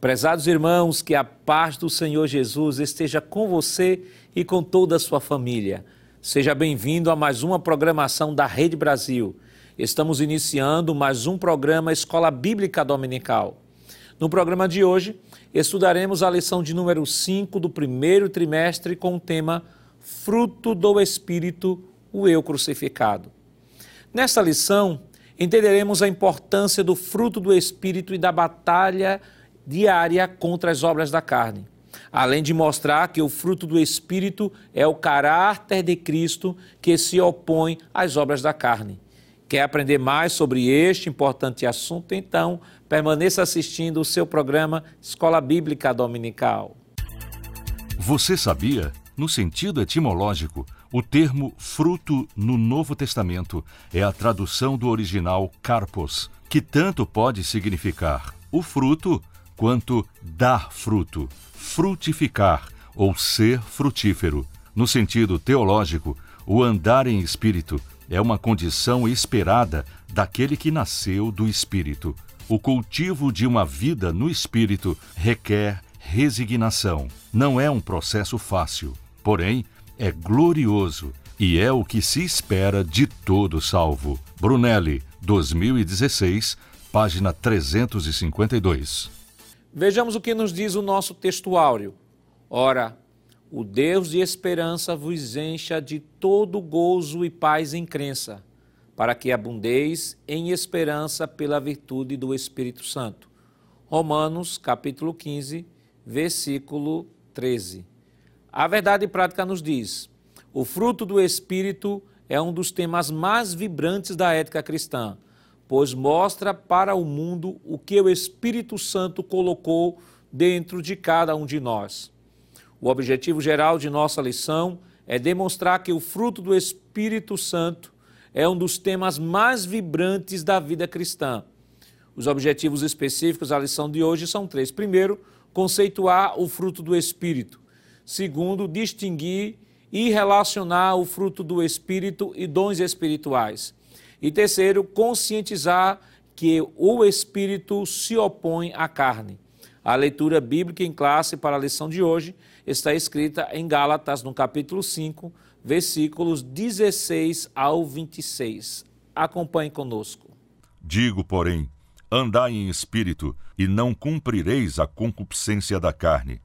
Prezados irmãos, que a paz do Senhor Jesus esteja com você e com toda a sua família. Seja bem-vindo a mais uma programação da Rede Brasil. Estamos iniciando mais um programa Escola Bíblica Dominical. No programa de hoje, estudaremos a lição de número 5 do primeiro trimestre com o tema Fruto do Espírito, o Eu Crucificado. Nesta lição, entenderemos a importância do fruto do Espírito e da batalha diária contra as obras da carne, além de mostrar que o fruto do Espírito é o caráter de Cristo que se opõe às obras da carne. Quer aprender mais sobre este importante assunto? Então, permaneça assistindo o seu programa Escola Bíblica Dominical. Você sabia? No sentido etimológico, o termo fruto no Novo Testamento é a tradução do original carpos, que tanto pode significar o fruto quanto dar fruto, frutificar ou ser frutífero. No sentido teológico, o andar em espírito é uma condição esperada daquele que nasceu do espírito. O cultivo de uma vida no espírito requer resignação. Não é um processo fácil, porém é glorioso e é o que se espera de todo salvo. Brunelli, 2016, página 352. Vejamos o que nos diz o nosso textuário. Ora, o Deus de esperança vos encha de todo gozo e paz em crença, para que abundeis em esperança pela virtude do Espírito Santo. Romanos, capítulo 15, versículo 13. A verdade prática nos diz: o fruto do Espírito é um dos temas mais vibrantes da ética cristã pois mostra para o mundo o que o Espírito Santo colocou dentro de cada um de nós. O objetivo geral de nossa lição é demonstrar que o fruto do Espírito Santo é um dos temas mais vibrantes da vida cristã. Os objetivos específicos da lição de hoje são três. Primeiro, conceituar o fruto do Espírito. Segundo, distinguir e relacionar o fruto do Espírito e dons espirituais. E terceiro, conscientizar que o espírito se opõe à carne. A leitura bíblica em classe para a lição de hoje está escrita em Gálatas, no capítulo 5, versículos 16 ao 26. Acompanhe conosco. Digo, porém, andai em espírito e não cumprireis a concupiscência da carne,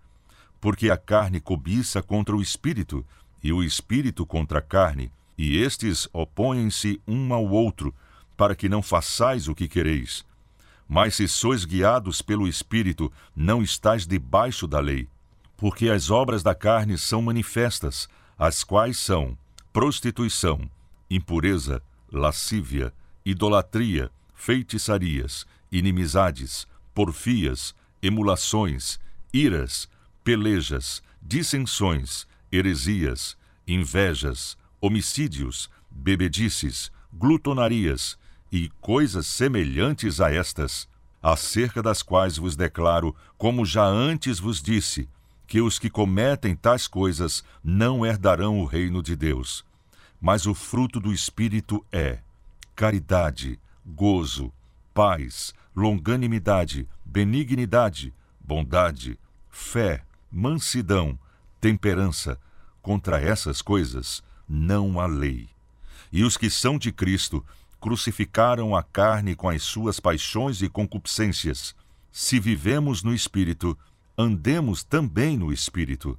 porque a carne cobiça contra o espírito e o espírito contra a carne e estes opõem-se um ao outro, para que não façais o que quereis. Mas se sois guiados pelo Espírito, não estáis debaixo da lei. Porque as obras da carne são manifestas, as quais são prostituição, impureza, lascívia, idolatria, feitiçarias, inimizades, porfias, emulações, iras, pelejas, dissensões, heresias, invejas, homicídios, bebedices, glutonarias e coisas semelhantes a estas, acerca das quais vos declaro, como já antes vos disse, que os que cometem tais coisas não herdarão o reino de Deus. Mas o fruto do Espírito é caridade, gozo, paz, longanimidade, benignidade, bondade, fé, mansidão, temperança. Contra essas coisas não a lei. E os que são de Cristo crucificaram a carne com as suas paixões e concupiscências. Se vivemos no Espírito, andemos também no Espírito.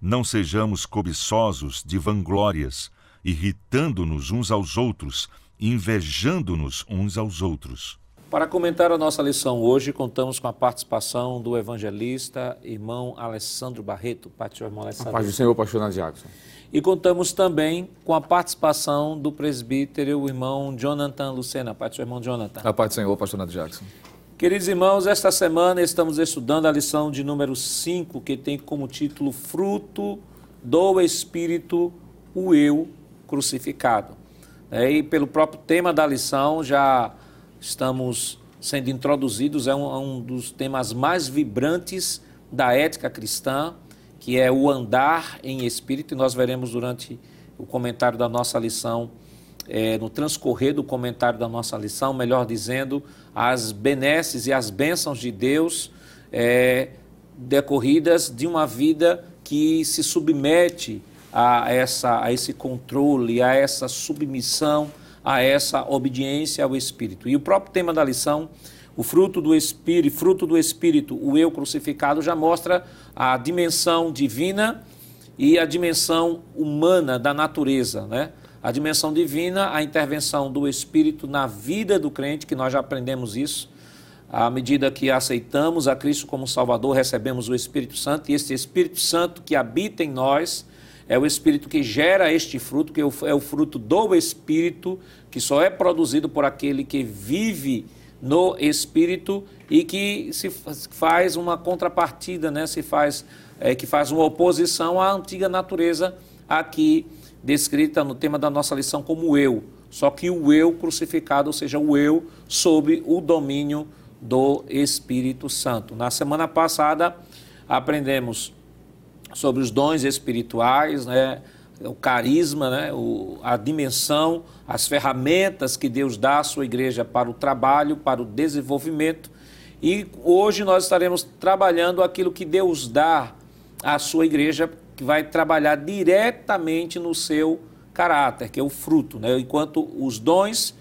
Não sejamos cobiçosos de vanglórias, irritando-nos uns aos outros, invejando-nos uns aos outros. Para comentar a nossa lição hoje, contamos com a participação do evangelista, irmão Alessandro Barreto. Pátio, irmão Alessandro. A paz do Senhor, pastor Jackson. E contamos também com a participação do presbítero, o irmão Jonathan Lucena. Pai do seu irmão Jonathan. A paz do Senhor, pastor Jackson. Queridos irmãos, esta semana estamos estudando a lição de número 5, que tem como título Fruto do Espírito, o Eu Crucificado. É, e pelo próprio tema da lição, já estamos sendo introduzidos, é um, é um dos temas mais vibrantes da ética cristã que é o andar em espírito, e nós veremos durante o comentário da nossa lição, é, no transcorrer do comentário da nossa lição, melhor dizendo, as benesses e as bênçãos de Deus é, decorridas de uma vida que se submete a, essa, a esse controle, a essa submissão, a essa obediência ao Espírito. E o próprio tema da lição, o fruto do Espírito, fruto do Espírito, o eu crucificado, já mostra a dimensão divina e a dimensão humana da natureza, né? A dimensão divina, a intervenção do Espírito na vida do crente, que nós já aprendemos isso. À medida que aceitamos a Cristo como Salvador, recebemos o Espírito Santo, e esse Espírito Santo que habita em nós é o Espírito que gera este fruto, que é o fruto do Espírito, que só é produzido por aquele que vive no Espírito e que se faz uma contrapartida, né? se faz, é, que faz uma oposição à antiga natureza aqui descrita no tema da nossa lição como eu, só que o eu crucificado, ou seja, o eu sob o domínio do Espírito Santo. Na semana passada aprendemos sobre os dons espirituais, né? o carisma, né? o, a dimensão, as ferramentas que Deus dá à sua igreja para o trabalho, para o desenvolvimento. E hoje nós estaremos trabalhando aquilo que Deus dá à sua igreja que vai trabalhar diretamente no seu caráter, que é o fruto. Né? Enquanto os dons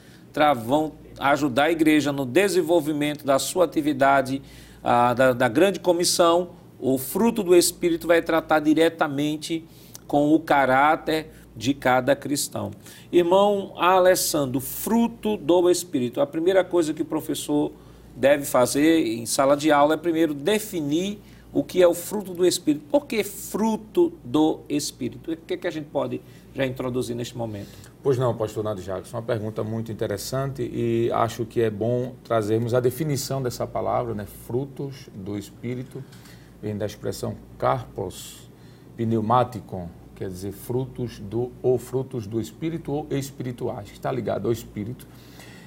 vão ajudar a igreja no desenvolvimento da sua atividade, ah, da, da grande comissão, o fruto do Espírito vai tratar diretamente com o caráter de cada cristão. Irmão Alessandro, fruto do Espírito. A primeira coisa que o professor deve fazer em sala de aula é primeiro definir o que é o fruto do Espírito. Por que fruto do Espírito? O que, é que a gente pode já introduzir neste momento? Pois não, pastor Nado Jackson, uma pergunta muito interessante e acho que é bom trazermos a definição dessa palavra, né? frutos do Espírito, vem da expressão carpos pneumaticon, quer dizer frutos do ou frutos do Espírito ou espirituais, está ligado ao Espírito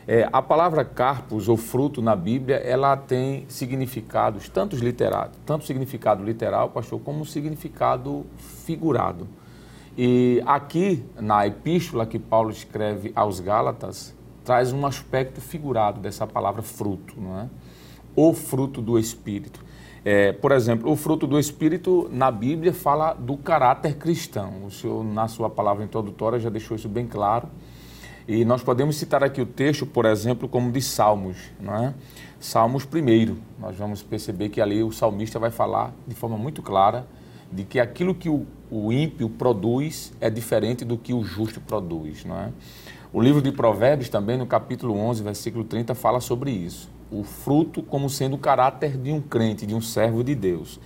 é, a palavra carpos ou fruto na Bíblia, ela tem significados, tanto, literal, tanto significado literal, pastor, como significado figurado. E aqui, na epístola que Paulo escreve aos Gálatas, traz um aspecto figurado dessa palavra fruto, não é? O fruto do Espírito. É, por exemplo, o fruto do Espírito na Bíblia fala do caráter cristão. O senhor, na sua palavra introdutória, já deixou isso bem claro. E nós podemos citar aqui o texto, por exemplo, como de Salmos, não é? Salmos primeiro. Nós vamos perceber que ali o salmista vai falar de forma muito clara de que aquilo que o, o ímpio produz é diferente do que o justo produz, não é? O livro de Provérbios também, no capítulo 11, versículo 30, fala sobre isso. O fruto como sendo o caráter de um crente, de um servo de Deus.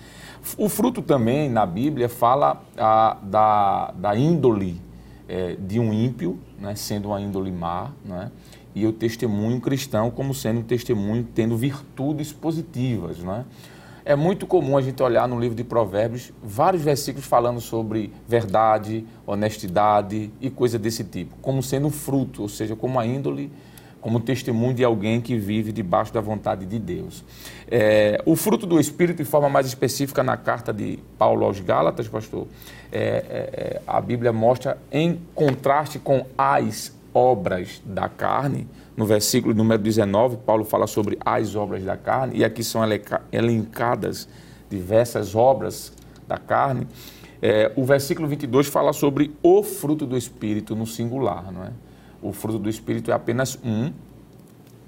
O fruto também, na Bíblia, fala a, da, da índole é, de um ímpio, né, sendo uma índole má, né, e o testemunho cristão como sendo um testemunho tendo virtudes positivas. Né. É muito comum a gente olhar no livro de Provérbios vários versículos falando sobre verdade, honestidade e coisa desse tipo, como sendo fruto, ou seja, como a índole como testemunho de alguém que vive debaixo da vontade de Deus. É, o fruto do Espírito, de forma mais específica, na carta de Paulo aos Gálatas, pastor, é, é, a Bíblia mostra em contraste com as obras da carne. No versículo número 19, Paulo fala sobre as obras da carne, e aqui são elencadas diversas obras da carne. É, o versículo 22 fala sobre o fruto do Espírito no singular, não é? O fruto do Espírito é apenas um,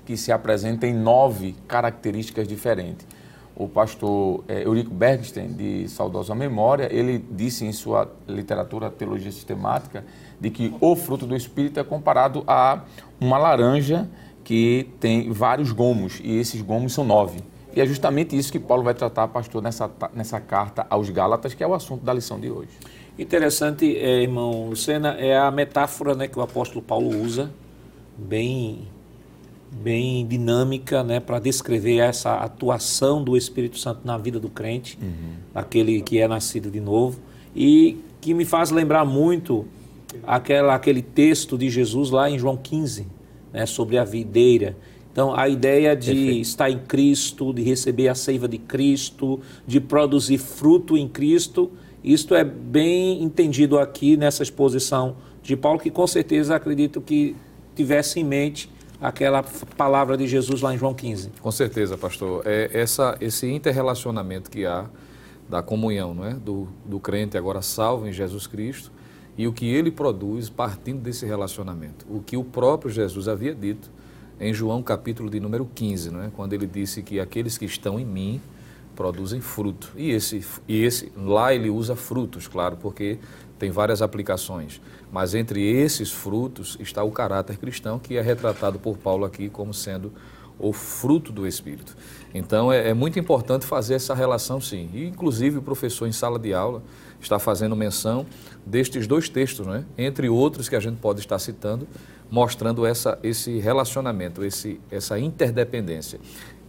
que se apresenta em nove características diferentes. O pastor é, Eurico Bergstein, de saudosa memória, ele disse em sua literatura Teologia Sistemática de que o fruto do Espírito é comparado a uma laranja que tem vários gomos, e esses gomos são nove. E é justamente isso que Paulo vai tratar, pastor, nessa, nessa carta aos Gálatas, que é o assunto da lição de hoje. Interessante, é, irmão Lucena, é a metáfora né, que o apóstolo Paulo usa, bem, bem dinâmica, né, para descrever essa atuação do Espírito Santo na vida do crente, uhum. aquele que é nascido de novo, e que me faz lembrar muito aquela, aquele texto de Jesus lá em João 15, né, sobre a videira. Então, a ideia de Perfeito. estar em Cristo, de receber a seiva de Cristo, de produzir fruto em Cristo isto é bem entendido aqui nessa exposição de Paulo, que com certeza acredito que tivesse em mente aquela palavra de Jesus lá em João 15. Com certeza, pastor. É essa, esse interrelacionamento que há da comunhão não é? do, do crente agora salvo em Jesus Cristo e o que ele produz partindo desse relacionamento. O que o próprio Jesus havia dito em João capítulo de número 15, não é? quando ele disse que aqueles que estão em mim produzem fruto. E esse, e esse lá ele usa frutos, claro, porque tem várias aplicações. Mas entre esses frutos está o caráter cristão, que é retratado por Paulo aqui como sendo o fruto do Espírito. Então é, é, muito importante fazer essa relação, sim. E, inclusive, o professor em sala de aula está fazendo menção destes dois textos, né? entre outros que a gente pode estar citando, mostrando essa, esse relacionamento, esse, essa interdependência.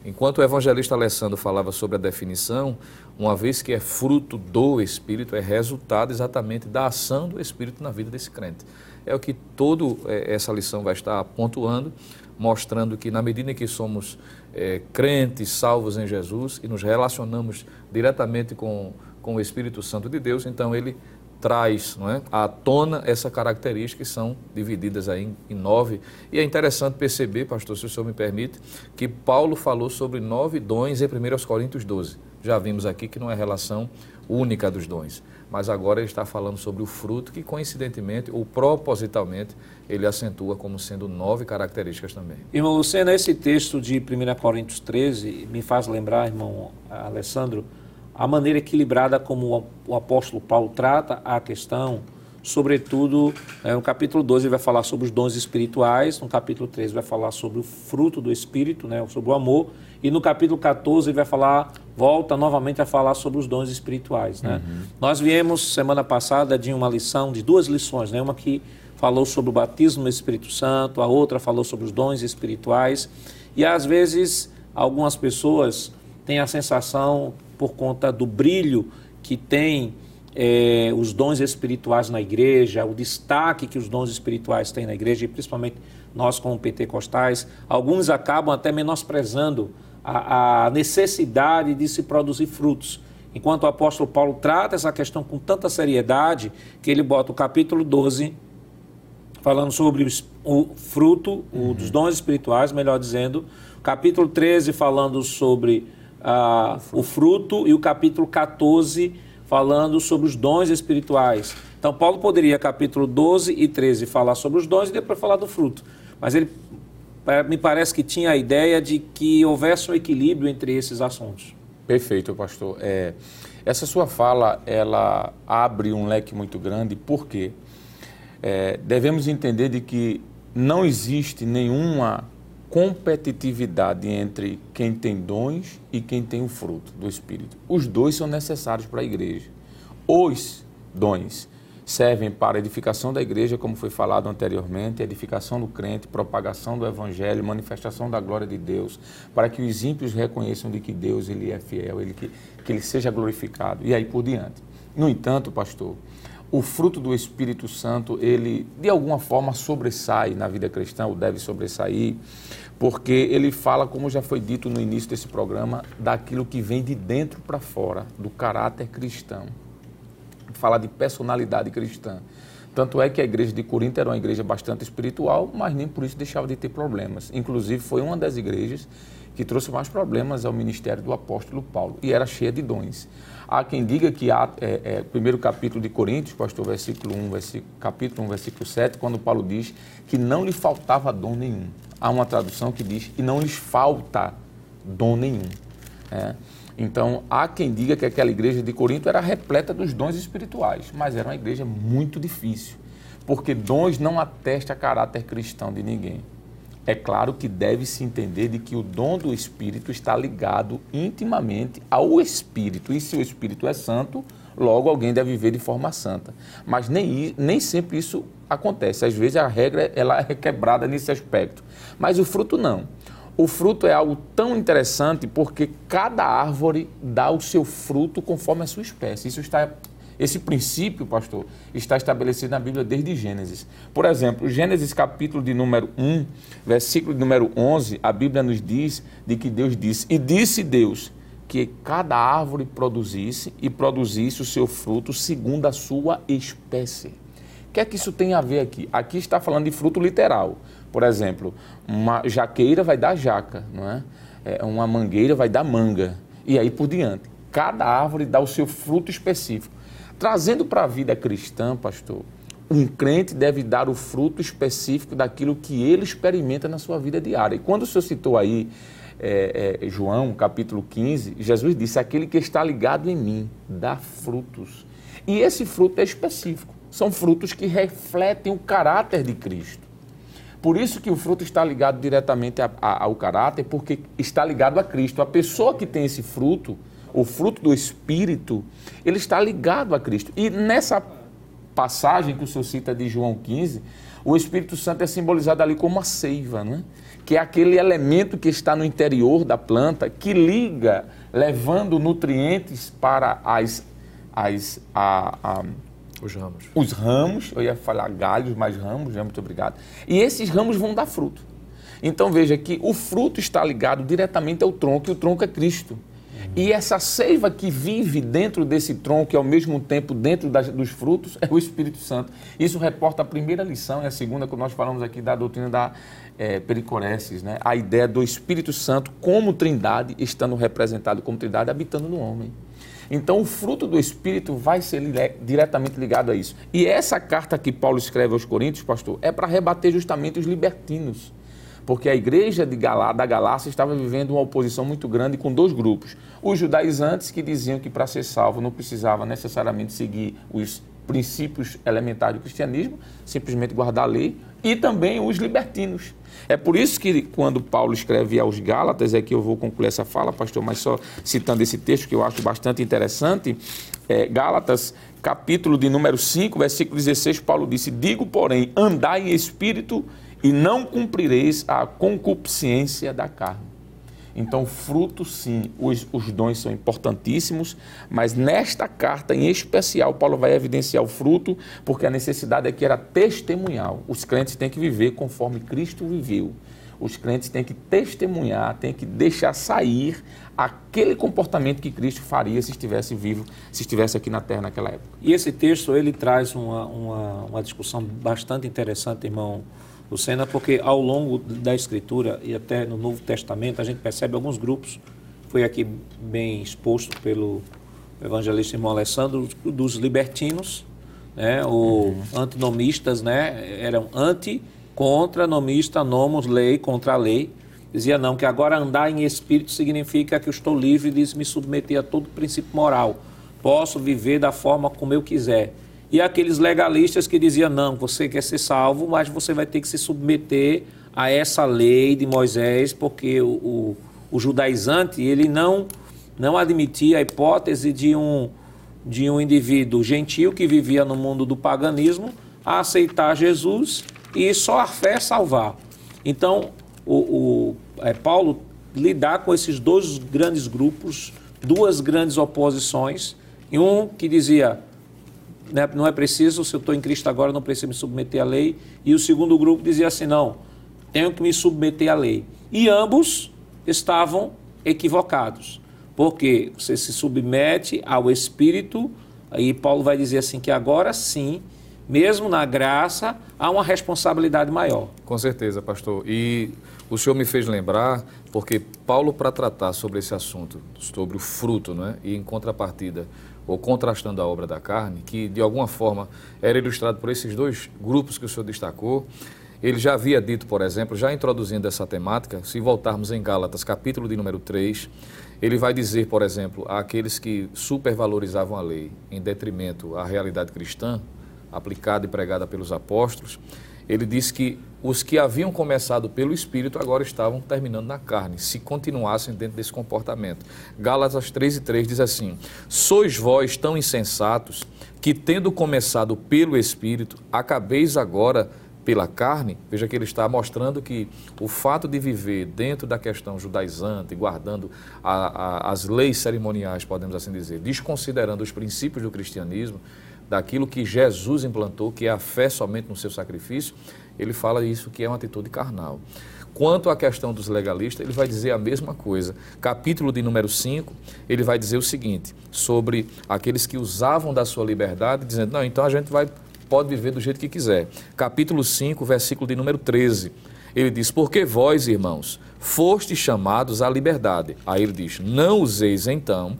Enquanto o evangelista Alessandro falava sobre a definição, uma vez que é fruto do Espírito, é resultado exatamente da ação do Espírito na vida desse crente. É o que toda é, essa lição vai estar pontuando, mostrando que na medida em que somos é, crentes, salvos em Jesus e nos relacionamos diretamente com, com o Espírito Santo de Deus, então ele traz não é, à tona essa característica que são divididas aí em, em, nove. E é interessante perceber, pastor, se o senhor me permite, que Paulo falou sobre nove dons em 1 Coríntios 12. Já vimos aqui que não é relação única dos dons, mas agora ele está falando sobre o fruto que, coincidentemente ou propositalmente, ele acentua como sendo nove características também. Irmão Lucena, esse texto de 1 Coríntios 13 me faz lembrar, irmão Alessandro, a maneira equilibrada como o apóstolo Paulo trata a questão, sobretudo é, no capítulo 12 ele vai falar sobre os dons espirituais, no capítulo 13 vai falar sobre o fruto do Espírito, né, sobre o amor, e no capítulo 14 ele vai falar, volta novamente a falar sobre os dons espirituais. Né? Uhum. Nós viemos semana passada de uma lição, de duas lições, né, uma que falou sobre o batismo no Espírito Santo, a outra falou sobre os dons espirituais, e às vezes algumas pessoas têm a sensação por conta do brilho que tem é, os dons espirituais na igreja, o destaque que os dons espirituais têm na igreja, e principalmente nós como pentecostais, alguns acabam até menosprezando a, a necessidade de se produzir frutos. Enquanto o apóstolo Paulo trata essa questão com tanta seriedade, que ele bota o capítulo 12 falando sobre o, o fruto uhum. o, dos dons espirituais, melhor dizendo, capítulo 13 falando sobre ah, o fruto e o capítulo 14 falando sobre os dons espirituais. Então, Paulo poderia, capítulo 12 e 13, falar sobre os dons e depois falar do fruto. Mas ele me parece que tinha a ideia de que houvesse um equilíbrio entre esses assuntos. Perfeito, pastor. É, essa sua fala, ela abre um leque muito grande, porque é, devemos entender de que não existe nenhuma competitividade entre quem tem dons e quem tem o fruto do Espírito. Os dois são necessários para a igreja. Os dons servem para edificação da igreja, como foi falado anteriormente, edificação do crente, propagação do evangelho, manifestação da glória de Deus, para que os ímpios reconheçam de que Deus ele é fiel, ele, que, que ele seja glorificado, e aí por diante. No entanto, pastor, o fruto do Espírito Santo, ele de alguma forma sobressai na vida cristã, ou deve sobressair, porque ele fala, como já foi dito no início desse programa, daquilo que vem de dentro para fora, do caráter cristão. Fala de personalidade cristã. Tanto é que a igreja de Corinto era uma igreja bastante espiritual, mas nem por isso deixava de ter problemas. Inclusive, foi uma das igrejas que trouxe mais problemas ao ministério do apóstolo Paulo, e era cheia de dons. Há quem diga que há, é, é, primeiro capítulo de Coríntios, pastor, versículo 1, versículo, capítulo 1, versículo 7, quando Paulo diz que não lhe faltava dom nenhum. Há uma tradução que diz que não lhes falta dom nenhum. É. Então, há quem diga que aquela igreja de Corinto era repleta dos dons espirituais, mas era uma igreja muito difícil, porque dons não atestam a caráter cristão de ninguém. É claro que deve-se entender de que o dom do Espírito está ligado intimamente ao Espírito. E se o Espírito é santo, logo alguém deve viver de forma santa. Mas nem, nem sempre isso acontece. Às vezes a regra ela é quebrada nesse aspecto. Mas o fruto não. O fruto é algo tão interessante porque cada árvore dá o seu fruto conforme a sua espécie. Isso está esse princípio, pastor, está estabelecido na Bíblia desde Gênesis. Por exemplo, Gênesis capítulo de número 1, versículo de número 11, a Bíblia nos diz de que Deus disse: "E disse Deus que cada árvore produzisse e produzisse o seu fruto segundo a sua espécie." O que é que isso tem a ver aqui? Aqui está falando de fruto literal. Por exemplo, uma jaqueira vai dar jaca, não é? é uma mangueira vai dar manga. E aí por diante. Cada árvore dá o seu fruto específico. Trazendo para a vida cristã, pastor, um crente deve dar o fruto específico daquilo que ele experimenta na sua vida diária. E quando o senhor citou aí é, é, João, capítulo 15, Jesus disse: Aquele que está ligado em mim dá frutos. E esse fruto é específico. São frutos que refletem o caráter de Cristo. Por isso que o fruto está ligado diretamente a, a, ao caráter, porque está ligado a Cristo. A pessoa que tem esse fruto, o fruto do Espírito, ele está ligado a Cristo. E nessa passagem que o senhor cita de João 15, o Espírito Santo é simbolizado ali como uma seiva, né? que é aquele elemento que está no interior da planta, que liga, levando nutrientes para as, as, a, a, os ramos. Os ramos, eu ia falar galhos, mas ramos, né? muito obrigado. E esses ramos vão dar fruto. Então veja que o fruto está ligado diretamente ao tronco, e o tronco é Cristo. E essa seiva que vive dentro desse tronco e ao mesmo tempo dentro das, dos frutos é o Espírito Santo. Isso reporta a primeira lição e a segunda que nós falamos aqui da doutrina da é, pericoresis, né? a ideia do Espírito Santo como trindade, estando representado como trindade, habitando no homem. Então, o fruto do Espírito vai ser diretamente ligado a isso. E essa carta que Paulo escreve aos Coríntios, pastor, é para rebater justamente os libertinos porque a igreja de Galá, da Galácia estava vivendo uma oposição muito grande com dois grupos. Os judaizantes, que diziam que para ser salvo não precisava necessariamente seguir os princípios elementares do cristianismo, simplesmente guardar a lei, e também os libertinos. É por isso que quando Paulo escreve aos Gálatas, é que eu vou concluir essa fala, pastor, mas só citando esse texto que eu acho bastante interessante, é, Gálatas, capítulo de número 5, versículo 16, Paulo disse, digo, porém, andai em espírito e não cumprireis a concupiscência da carne. Então, fruto, sim, os, os dons são importantíssimos, mas nesta carta em especial, Paulo vai evidenciar o fruto, porque a necessidade aqui era testemunhal. Os crentes têm que viver conforme Cristo viveu. Os crentes têm que testemunhar, têm que deixar sair aquele comportamento que Cristo faria se estivesse vivo, se estivesse aqui na Terra naquela época. E esse texto, ele traz uma, uma, uma discussão bastante interessante, irmão Lucena, porque ao longo da Escritura e até no Novo Testamento a gente percebe alguns grupos, foi aqui bem exposto pelo evangelista irmão Alessandro, dos libertinos, né, o uhum. antinomistas, né, eram anti, contra, nomista, nomos, lei, contra a lei. Dizia não, que agora andar em espírito significa que eu estou livre de me submeter a todo princípio moral. Posso viver da forma como eu quiser e aqueles legalistas que diziam: não, você quer ser salvo, mas você vai ter que se submeter a essa lei de Moisés, porque o, o, o judaizante ele não, não admitia a hipótese de um, de um indivíduo gentil que vivia no mundo do paganismo a aceitar Jesus e só a fé salvar. Então, o, o é, Paulo lidar com esses dois grandes grupos, duas grandes oposições, e um que dizia né, não é preciso, se eu estou em Cristo agora, não preciso me submeter à lei. E o segundo grupo dizia assim: não, tenho que me submeter à lei. E ambos estavam equivocados, porque você se submete ao Espírito, aí Paulo vai dizer assim: que agora sim, mesmo na graça, há uma responsabilidade maior. Com certeza, pastor. E o senhor me fez lembrar, porque Paulo, para tratar sobre esse assunto, sobre o fruto, né, e em contrapartida, ou contrastando a obra da carne, que de alguma forma era ilustrado por esses dois grupos que o senhor destacou. Ele já havia dito, por exemplo, já introduzindo essa temática, se voltarmos em Gálatas, capítulo de número 3, ele vai dizer, por exemplo, àqueles que supervalorizavam a lei em detrimento à realidade cristã, aplicada e pregada pelos apóstolos, ele disse que os que haviam começado pelo Espírito agora estavam terminando na carne, se continuassem dentro desse comportamento. Gálatas 3 e 3 diz assim: Sois vós tão insensatos que, tendo começado pelo Espírito, acabeis agora pela carne. Veja que ele está mostrando que o fato de viver dentro da questão judaizante, guardando a, a, as leis cerimoniais, podemos assim dizer, desconsiderando os princípios do cristianismo, daquilo que Jesus implantou, que é a fé somente no seu sacrifício, ele fala isso que é uma atitude carnal. Quanto à questão dos legalistas, ele vai dizer a mesma coisa. Capítulo de número 5, ele vai dizer o seguinte, sobre aqueles que usavam da sua liberdade, dizendo, não, então a gente vai pode viver do jeito que quiser. Capítulo 5, versículo de número 13. Ele diz: Porque vós, irmãos, fostes chamados à liberdade. Aí ele diz: Não useis então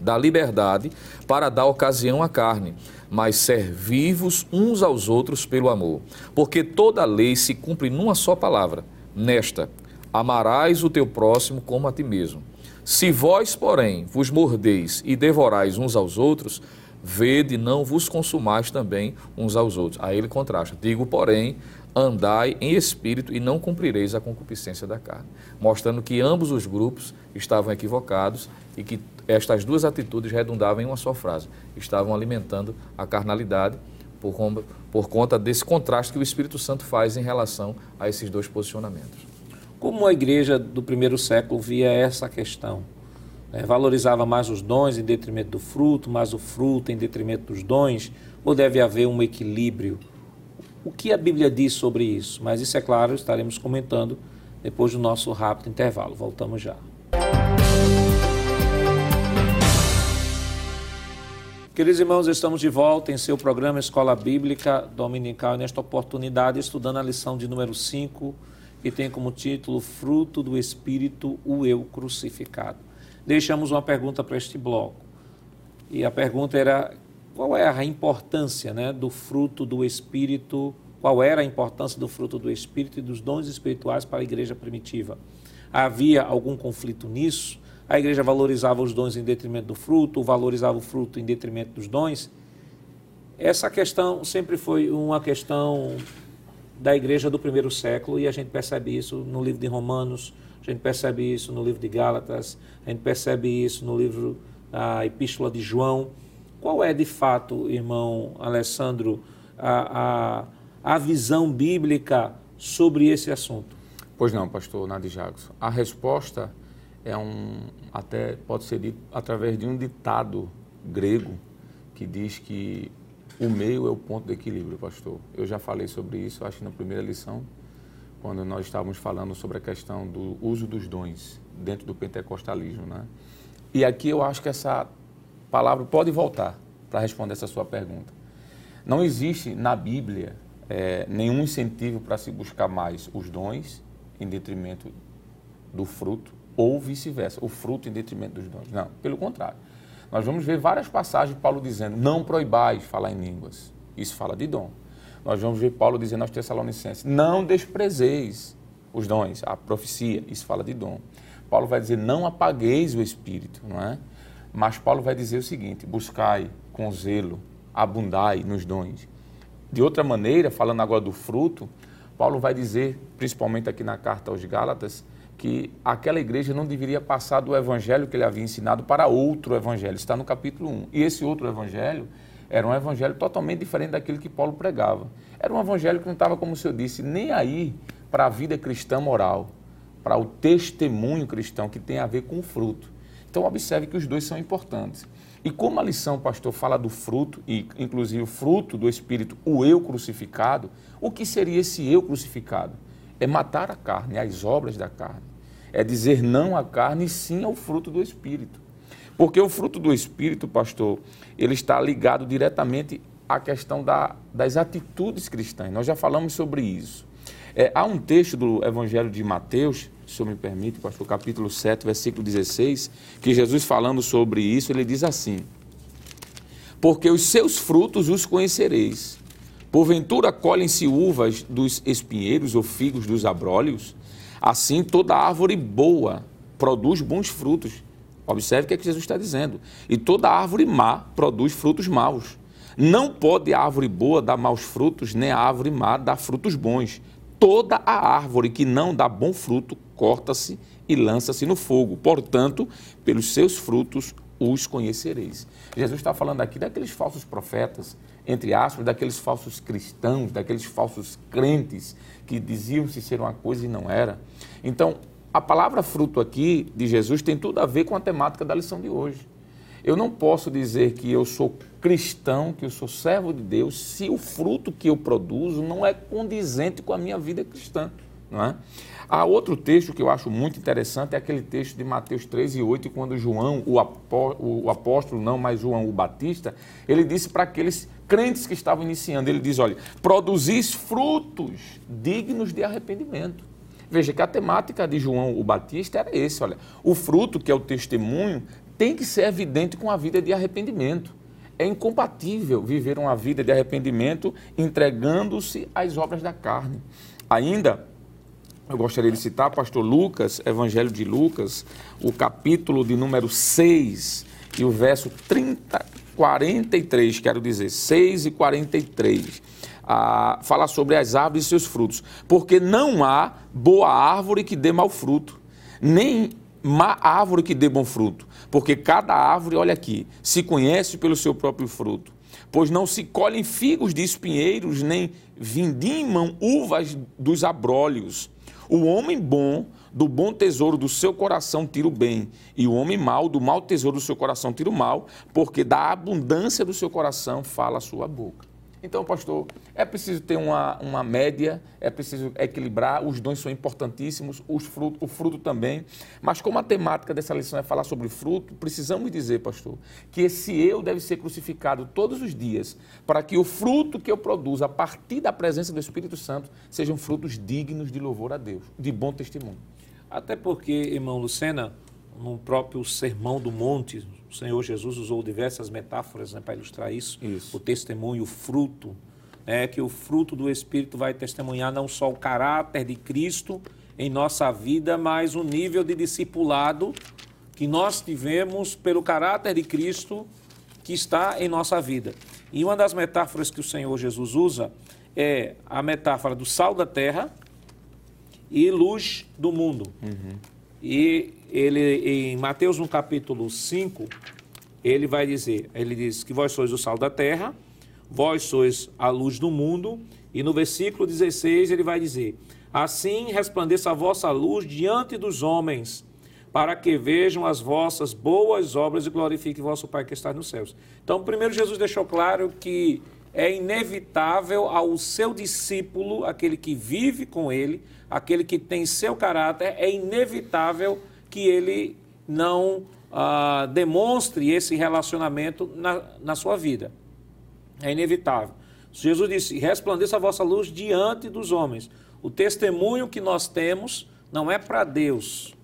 da liberdade para dar ocasião à carne, mas servi-vos uns aos outros pelo amor. Porque toda lei se cumpre numa só palavra: nesta, amarás o teu próximo como a ti mesmo. Se vós, porém, vos mordeis e devorais uns aos outros, vede não vos consumais também uns aos outros. Aí ele contrasta: digo, porém, andai em espírito e não cumprireis a concupiscência da carne. Mostrando que ambos os grupos estavam equivocados e que estas duas atitudes redundavam em uma só frase. Estavam alimentando a carnalidade por, por conta desse contraste que o Espírito Santo faz em relação a esses dois posicionamentos. Como a igreja do primeiro século via essa questão? É, valorizava mais os dons em detrimento do fruto, mais o fruto em detrimento dos dons? Ou deve haver um equilíbrio? O que a Bíblia diz sobre isso? Mas isso, é claro, estaremos comentando depois do nosso rápido intervalo. Voltamos já. Queridos irmãos, estamos de volta em seu programa Escola Bíblica Dominical nesta oportunidade estudando a lição de número 5, que tem como título Fruto do Espírito, o Eu Crucificado. Deixamos uma pergunta para este bloco. E a pergunta era qual é a importância né, do fruto do Espírito, qual era a importância do fruto do Espírito e dos dons espirituais para a igreja primitiva. Havia algum conflito nisso? A igreja valorizava os dons em detrimento do fruto, valorizava o fruto em detrimento dos dons? Essa questão sempre foi uma questão da igreja do primeiro século e a gente percebe isso no livro de Romanos, a gente percebe isso no livro de Gálatas, a gente percebe isso no livro da Epístola de João. Qual é, de fato, irmão Alessandro, a, a, a visão bíblica sobre esse assunto? Pois não, pastor Nadi Jagos. A resposta é um, até pode ser dito através de um ditado grego que diz que o meio é o ponto de equilíbrio, pastor. Eu já falei sobre isso, acho que na primeira lição, quando nós estávamos falando sobre a questão do uso dos dons dentro do pentecostalismo, né? E aqui eu acho que essa palavra pode voltar para responder essa sua pergunta. Não existe na Bíblia é, nenhum incentivo para se buscar mais os dons em detrimento do fruto, ou vice-versa, o fruto em detrimento dos dons. Não, pelo contrário. Nós vamos ver várias passagens de Paulo dizendo: não proibais falar em línguas. Isso fala de dom. Nós vamos ver Paulo dizendo aos Tessalonicenses: não desprezeis os dons, a profecia. Isso fala de dom. Paulo vai dizer: não apagueis o espírito, não é? Mas Paulo vai dizer o seguinte: buscai com zelo, abundai nos dons. De outra maneira, falando agora do fruto, Paulo vai dizer, principalmente aqui na carta aos Gálatas, que aquela igreja não deveria passar do evangelho que ele havia ensinado para outro evangelho. Está no capítulo 1. E esse outro evangelho era um evangelho totalmente diferente daquilo que Paulo pregava. Era um evangelho que não estava, como o senhor disse, nem aí para a vida cristã moral, para o testemunho cristão que tem a ver com o fruto. Então, observe que os dois são importantes. E como a lição, pastor, fala do fruto, e inclusive o fruto do Espírito, o eu crucificado, o que seria esse eu crucificado? É matar a carne, as obras da carne. É dizer não à carne e sim ao fruto do Espírito. Porque o fruto do Espírito, pastor, ele está ligado diretamente à questão da, das atitudes cristãs. Nós já falamos sobre isso. É, há um texto do Evangelho de Mateus, se o me permite, pastor, capítulo 7, versículo 16, que Jesus falando sobre isso, ele diz assim: Porque os seus frutos os conhecereis. Porventura colhem-se uvas dos espinheiros ou figos dos abrólios? Assim, toda árvore boa produz bons frutos. Observe o que, é que Jesus está dizendo. E toda árvore má produz frutos maus. Não pode a árvore boa dar maus frutos, nem a árvore má dar frutos bons. Toda a árvore que não dá bom fruto corta-se e lança-se no fogo. Portanto, pelos seus frutos os conhecereis. Jesus está falando aqui daqueles falsos profetas, entre aspas, daqueles falsos cristãos, daqueles falsos crentes que diziam-se ser uma coisa e não era. Então, a palavra fruto aqui de Jesus tem tudo a ver com a temática da lição de hoje. Eu não posso dizer que eu sou cristão, que eu sou servo de Deus, se o fruto que eu produzo não é condizente com a minha vida cristã. Não é? Há outro texto que eu acho muito interessante, é aquele texto de Mateus 3 e 8, quando João, o apóstolo, não, mas João o Batista, ele disse para aqueles crentes que estavam iniciando. Ele diz: olha, produzis frutos dignos de arrependimento. Veja que a temática de João o Batista era esse, olha, o fruto que é o testemunho tem que ser evidente com a vida de arrependimento. É incompatível viver uma vida de arrependimento entregando-se às obras da carne. Ainda, eu gostaria de citar, pastor Lucas, Evangelho de Lucas, o capítulo de número 6 e o verso 30, 43, quero dizer, 6 e 43. Ah, fala sobre as árvores e seus frutos. Porque não há boa árvore que dê mau fruto, nem má árvore que dê bom fruto porque cada árvore, olha aqui, se conhece pelo seu próprio fruto. Pois não se colhem figos de espinheiros, nem vindimam uvas dos abrolhos. O homem bom, do bom tesouro do seu coração tira o bem, e o homem mau, do mau tesouro do seu coração tira o mal, porque da abundância do seu coração fala a sua boca. Então, pastor, é preciso ter uma, uma média, é preciso equilibrar, os dons são importantíssimos, os fruto, o fruto também. Mas como a temática dessa lição é falar sobre fruto, precisamos dizer, pastor, que esse eu deve ser crucificado todos os dias, para que o fruto que eu produzo a partir da presença do Espírito Santo sejam frutos dignos de louvor a Deus, de bom testemunho. Até porque, irmão Lucena, no próprio Sermão do Monte, o Senhor Jesus usou diversas metáforas né, para ilustrar isso. isso. O testemunho, o fruto, né, que o fruto do Espírito vai testemunhar não só o caráter de Cristo em nossa vida, mas o nível de discipulado que nós tivemos pelo caráter de Cristo que está em nossa vida. E uma das metáforas que o Senhor Jesus usa é a metáfora do sal da terra e luz do mundo. Uhum. E ele, em Mateus, no capítulo 5, ele vai dizer, ele diz que vós sois o sal da terra, vós sois a luz do mundo, e no versículo 16 ele vai dizer, assim resplandeça a vossa luz diante dos homens, para que vejam as vossas boas obras e glorifiquem vosso Pai que está nos céus. Então, primeiro Jesus deixou claro que é inevitável ao seu discípulo, aquele que vive com ele, aquele que tem seu caráter, é inevitável que ele não ah, demonstre esse relacionamento na, na sua vida. É inevitável. Jesus disse: resplandeça a vossa luz diante dos homens. O testemunho que nós temos não é para Deus,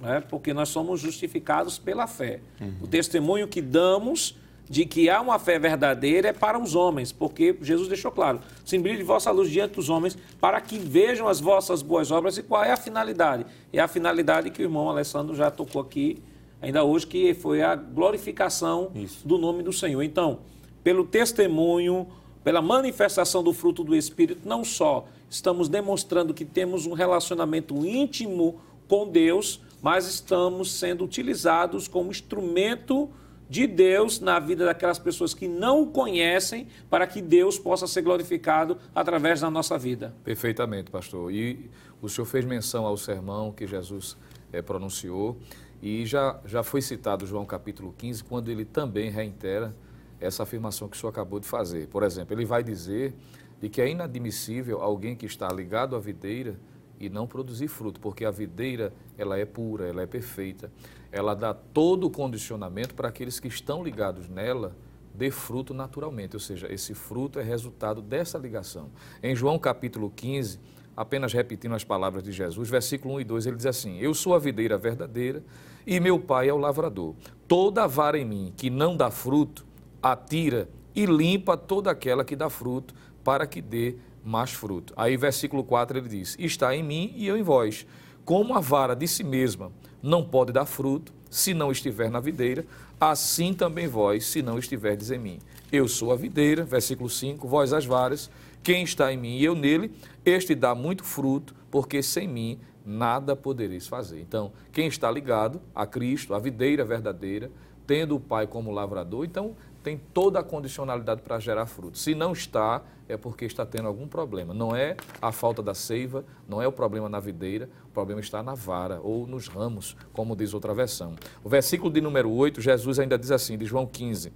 né? porque nós somos justificados pela fé. Uhum. O testemunho que damos de que há uma fé verdadeira é para os homens, porque Jesus deixou claro: se brilhe vossa luz diante dos homens, para que vejam as vossas boas obras. E qual é a finalidade? É a finalidade que o irmão Alessandro já tocou aqui, ainda hoje, que foi a glorificação Isso. do nome do Senhor. Então, pelo testemunho, pela manifestação do fruto do Espírito, não só estamos demonstrando que temos um relacionamento íntimo com Deus, mas estamos sendo utilizados como instrumento de Deus na vida daquelas pessoas que não o conhecem, para que Deus possa ser glorificado através da nossa vida. Perfeitamente, pastor. E o senhor fez menção ao sermão que Jesus é, pronunciou, e já, já foi citado João capítulo 15, quando ele também reitera essa afirmação que o senhor acabou de fazer. Por exemplo, ele vai dizer de que é inadmissível alguém que está ligado à videira e não produzir fruto, porque a videira ela é pura, ela é perfeita ela dá todo o condicionamento para aqueles que estão ligados nela dê fruto naturalmente, ou seja, esse fruto é resultado dessa ligação. Em João capítulo 15, apenas repetindo as palavras de Jesus, versículo 1 e 2, ele diz assim: Eu sou a videira verdadeira e meu pai é o lavrador. Toda vara em mim que não dá fruto, atira e limpa toda aquela que dá fruto, para que dê mais fruto. Aí, versículo 4, ele diz: Está em mim e eu em vós. Como a vara de si mesma não pode dar fruto se não estiver na videira, assim também vós, se não estiverdes em mim. Eu sou a videira, versículo 5, vós as varas, quem está em mim e eu nele, este dá muito fruto, porque sem mim nada podereis fazer. Então, quem está ligado a Cristo, a videira verdadeira, tendo o Pai como lavrador, então tem toda a condicionalidade para gerar fruto. Se não está, é porque está tendo algum problema. Não é a falta da seiva, não é o problema na videira, o problema está na vara ou nos ramos, como diz outra versão. O versículo de número 8, Jesus ainda diz assim, de João 15: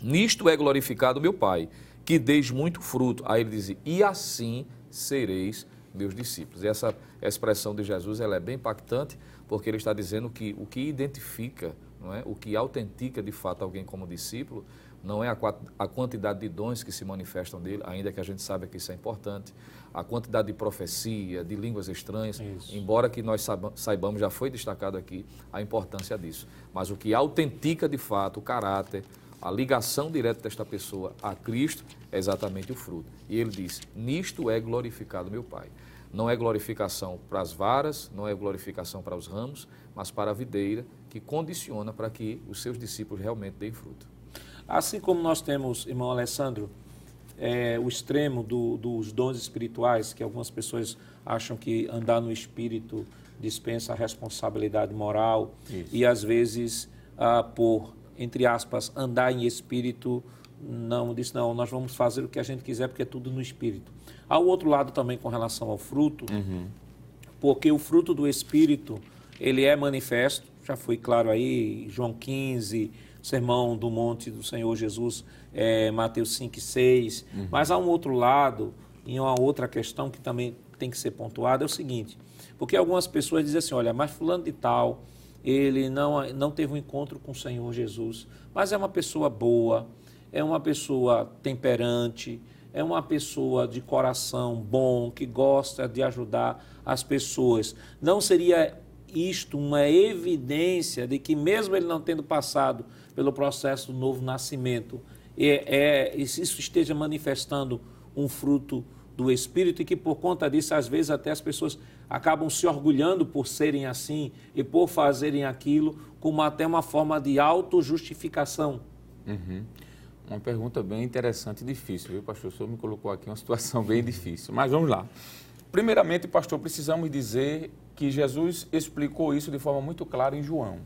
Nisto é glorificado meu Pai, que deis muito fruto. Aí ele diz: E assim sereis meus discípulos. E essa expressão de Jesus ela é bem impactante, porque ele está dizendo que o que identifica não é? O que autentica de fato alguém como discípulo não é a, a quantidade de dons que se manifestam nele, ainda que a gente saiba que isso é importante, a quantidade de profecia, de línguas estranhas, isso. embora que nós saibamos, já foi destacado aqui, a importância disso. Mas o que autentica de fato o caráter, a ligação direta desta pessoa a Cristo é exatamente o fruto. E ele diz: Nisto é glorificado meu Pai. Não é glorificação para as varas, não é glorificação para os ramos, mas para a videira, que condiciona para que os seus discípulos realmente deem fruto. Assim como nós temos, irmão Alessandro, é, o extremo do, dos dons espirituais, que algumas pessoas acham que andar no espírito dispensa a responsabilidade moral Isso. e às vezes ah, por entre aspas andar em espírito não diz não nós vamos fazer o que a gente quiser porque é tudo no espírito há o outro lado também com relação ao fruto uhum. porque o fruto do espírito ele é manifesto já foi claro aí João 15 sermão do monte do Senhor Jesus é, Mateus 5 e 6 uhum. mas há um outro lado e uma outra questão que também tem que ser pontuada é o seguinte porque algumas pessoas dizem assim, olha, mas fulano de tal, ele não, não teve um encontro com o Senhor Jesus, mas é uma pessoa boa, é uma pessoa temperante, é uma pessoa de coração bom, que gosta de ajudar as pessoas. Não seria isto uma evidência de que, mesmo ele não tendo passado pelo processo do novo nascimento, é, é, isso esteja manifestando um fruto do Espírito e que, por conta disso, às vezes até as pessoas acabam se orgulhando por serem assim e por fazerem aquilo, como até uma forma de autojustificação. Uhum. Uma pergunta bem interessante e difícil, viu, pastor? O senhor me colocou aqui uma situação bem difícil. Mas vamos lá. Primeiramente, pastor, precisamos dizer que Jesus explicou isso de forma muito clara em João.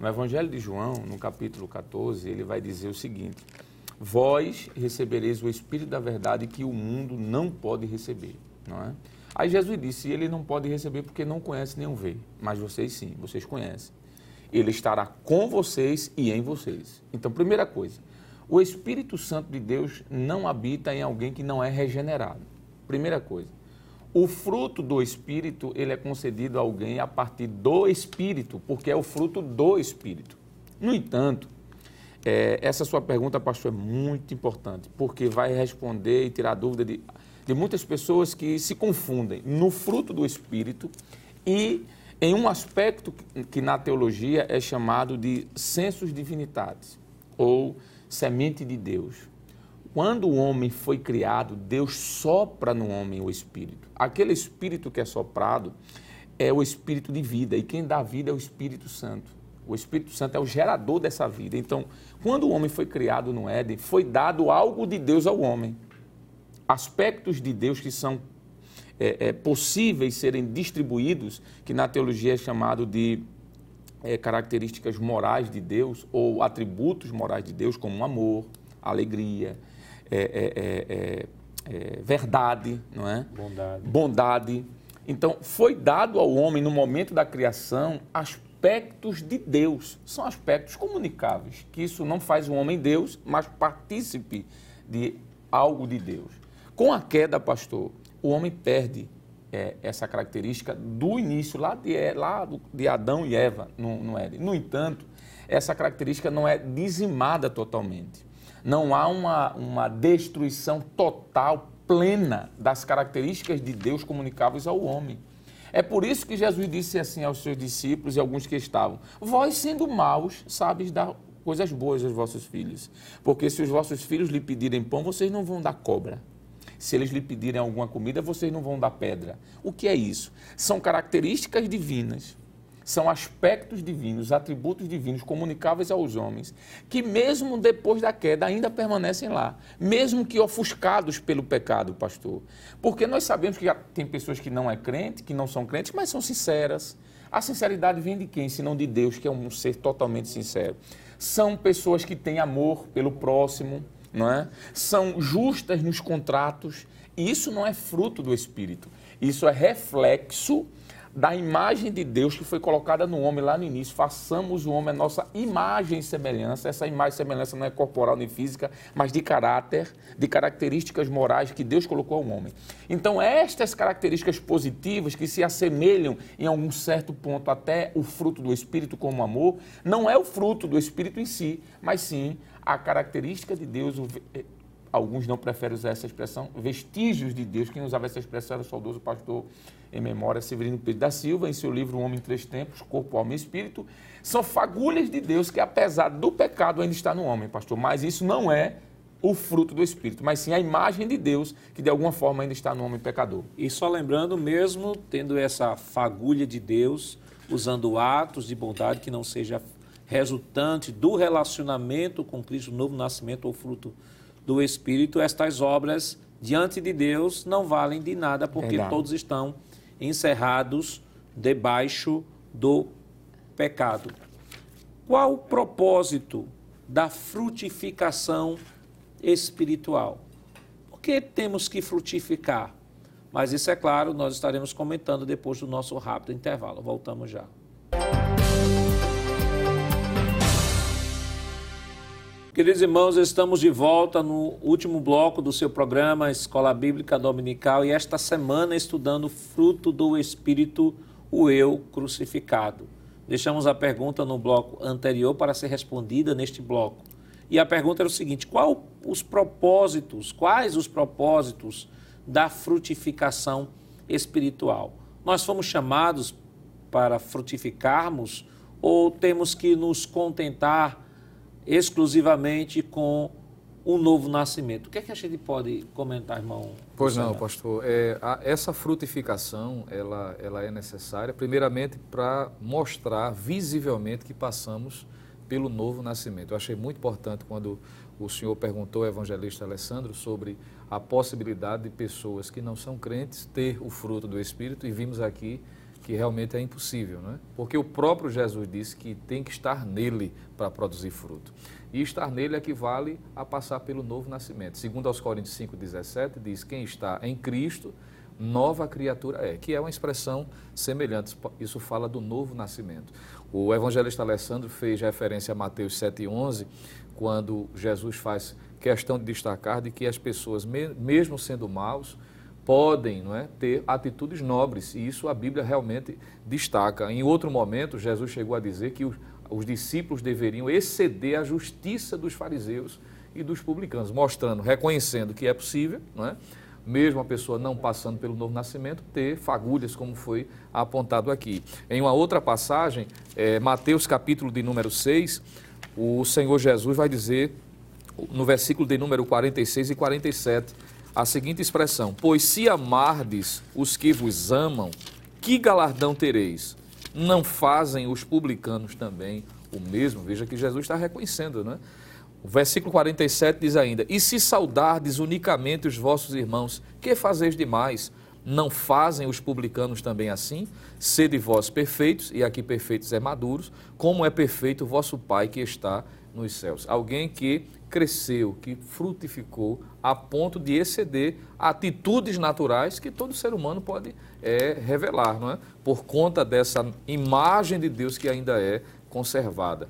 No Evangelho de João, no capítulo 14, ele vai dizer o seguinte: Vós recebereis o Espírito da verdade que o mundo não pode receber. Não é? Aí Jesus disse: Ele não pode receber porque não conhece nem o vê, mas vocês sim, vocês conhecem. Ele estará com vocês e em vocês. Então, primeira coisa, o Espírito Santo de Deus não habita em alguém que não é regenerado. Primeira coisa. O fruto do Espírito, ele é concedido a alguém a partir do Espírito, porque é o fruto do Espírito. No entanto, é, essa sua pergunta, pastor, é muito importante, porque vai responder e tirar dúvida de de muitas pessoas que se confundem no fruto do Espírito e em um aspecto que na teologia é chamado de sensus divinitatis, ou semente de Deus. Quando o homem foi criado, Deus sopra no homem o Espírito. Aquele Espírito que é soprado é o Espírito de vida, e quem dá vida é o Espírito Santo. O Espírito Santo é o gerador dessa vida. Então, quando o homem foi criado no Éden, foi dado algo de Deus ao homem aspectos de Deus que são é, é, possíveis serem distribuídos, que na teologia é chamado de é, características morais de Deus ou atributos morais de Deus, como amor, alegria, é, é, é, verdade, não é? Bondade. Bondade. Então, foi dado ao homem, no momento da criação, aspectos de Deus. São aspectos comunicáveis, que isso não faz o homem Deus, mas partícipe de algo de Deus. Com a queda, pastor, o homem perde é, essa característica do início, lá de, lá de Adão e Eva no, no Éden. No entanto, essa característica não é dizimada totalmente. Não há uma, uma destruição total, plena das características de Deus comunicáveis ao homem. É por isso que Jesus disse assim aos seus discípulos e alguns que estavam: Vós, sendo maus, sabes dar coisas boas aos vossos filhos. Porque se os vossos filhos lhe pedirem pão, vocês não vão dar cobra. Se eles lhe pedirem alguma comida, vocês não vão dar pedra. O que é isso? São características divinas, são aspectos divinos, atributos divinos comunicáveis aos homens, que mesmo depois da queda ainda permanecem lá, mesmo que ofuscados pelo pecado, pastor. Porque nós sabemos que tem pessoas que não é crente, que não são crentes, mas são sinceras. A sinceridade vem de quem, senão de Deus, que é um ser totalmente sincero. São pessoas que têm amor pelo próximo, não é? são justas nos contratos. E isso não é fruto do Espírito. Isso é reflexo da imagem de Deus que foi colocada no homem lá no início. Façamos o homem a nossa imagem e semelhança. Essa imagem e semelhança não é corporal nem física, mas de caráter, de características morais que Deus colocou ao homem. Então, estas características positivas que se assemelham em algum certo ponto até o fruto do Espírito como amor, não é o fruto do Espírito em si, mas sim a característica de Deus, alguns não preferem usar essa expressão, vestígios de Deus. Quem usava essa expressão era o saudoso pastor em memória Severino Pedro da Silva, em seu livro O Homem em Três Tempos, Corpo, Alma e Espírito. São fagulhas de Deus que, apesar do pecado, ainda está no homem, pastor. Mas isso não é o fruto do Espírito, mas sim a imagem de Deus que de alguma forma ainda está no homem pecador. E só lembrando, mesmo tendo essa fagulha de Deus, usando atos de bondade que não seja resultante do relacionamento com Cristo, novo nascimento ou fruto do Espírito, estas obras diante de Deus não valem de nada, porque Verdade. todos estão encerrados debaixo do pecado. Qual o propósito da frutificação espiritual? Por que temos que frutificar? Mas isso é claro, nós estaremos comentando depois do nosso rápido intervalo. Voltamos já. Queridos irmãos, estamos de volta no último bloco do seu programa Escola Bíblica Dominical e esta semana estudando fruto do Espírito, o eu crucificado. Deixamos a pergunta no bloco anterior para ser respondida neste bloco. E a pergunta era o seguinte: qual os propósitos, quais os propósitos da frutificação espiritual? Nós fomos chamados para frutificarmos ou temos que nos contentar exclusivamente com o novo nascimento. O que é que a gente pode comentar, irmão? Pois não, pastor. É, a, essa frutificação ela, ela é necessária, primeiramente, para mostrar visivelmente que passamos pelo novo nascimento. Eu achei muito importante quando o senhor perguntou ao evangelista Alessandro sobre a possibilidade de pessoas que não são crentes ter o fruto do Espírito e vimos aqui que realmente é impossível, não é? Porque o próprio Jesus disse que tem que estar nele para produzir fruto. E estar nele equivale a passar pelo novo nascimento. Segundo aos Coríntios 5:17 diz: quem está em Cristo, nova criatura é, que é uma expressão semelhante. Isso fala do novo nascimento. O evangelista Alessandro fez referência a Mateus 7:11, quando Jesus faz questão de destacar de que as pessoas, mesmo sendo maus, podem não é, ter atitudes nobres, e isso a Bíblia realmente destaca. Em outro momento, Jesus chegou a dizer que os, os discípulos deveriam exceder a justiça dos fariseus e dos publicanos, mostrando, reconhecendo que é possível, não é? mesmo a pessoa não passando pelo novo nascimento, ter fagulhas, como foi apontado aqui. Em uma outra passagem, é, Mateus capítulo de número 6, o Senhor Jesus vai dizer, no versículo de número 46 e 47, a seguinte expressão: Pois se amardes os que vos amam, que galardão tereis? Não fazem os publicanos também o mesmo? Veja que Jesus está reconhecendo, não é? O versículo 47 diz ainda: E se saudardes unicamente os vossos irmãos, que fazeis demais? Não fazem os publicanos também assim? Sede vós perfeitos, e aqui perfeitos é maduros, como é perfeito o vosso Pai que está nos céus. Alguém que cresceu, que frutificou a ponto de exceder atitudes naturais que todo ser humano pode é, revelar, não é? Por conta dessa imagem de Deus que ainda é conservada,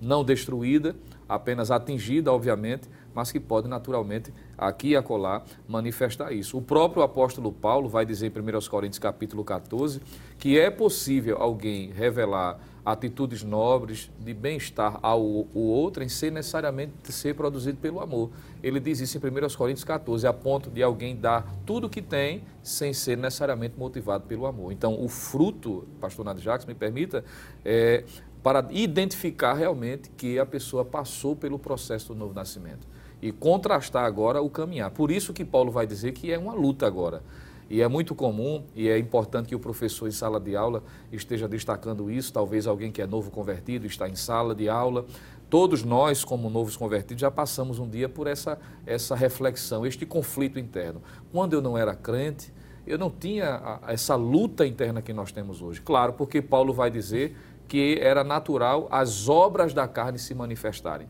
não destruída, apenas atingida, obviamente, mas que pode naturalmente aqui e acolá manifestar isso. O próprio apóstolo Paulo vai dizer em 1 Coríntios capítulo 14 que é possível alguém revelar atitudes nobres, de bem-estar ao o outro, em ser necessariamente ser produzido pelo amor. Ele diz isso em 1 Coríntios 14, a ponto de alguém dar tudo o que tem sem ser necessariamente motivado pelo amor. Então, o fruto, pastor Nath Jacques, me permita, é para identificar realmente que a pessoa passou pelo processo do novo nascimento e contrastar agora o caminhar. Por isso que Paulo vai dizer que é uma luta agora. E é muito comum, e é importante que o professor em sala de aula esteja destacando isso, talvez alguém que é novo convertido está em sala de aula. Todos nós, como novos convertidos, já passamos um dia por essa, essa reflexão, este conflito interno. Quando eu não era crente, eu não tinha essa luta interna que nós temos hoje. Claro, porque Paulo vai dizer que era natural as obras da carne se manifestarem.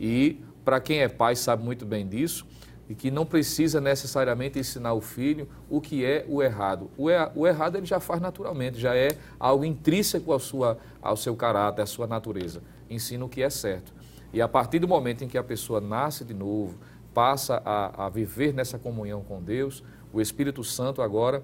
E para quem é pai sabe muito bem disso, e que não precisa necessariamente ensinar o filho o que é o errado. O, er, o errado ele já faz naturalmente, já é algo intrínseco ao, sua, ao seu caráter, à sua natureza. Ensina o que é certo. E a partir do momento em que a pessoa nasce de novo, passa a, a viver nessa comunhão com Deus, o Espírito Santo agora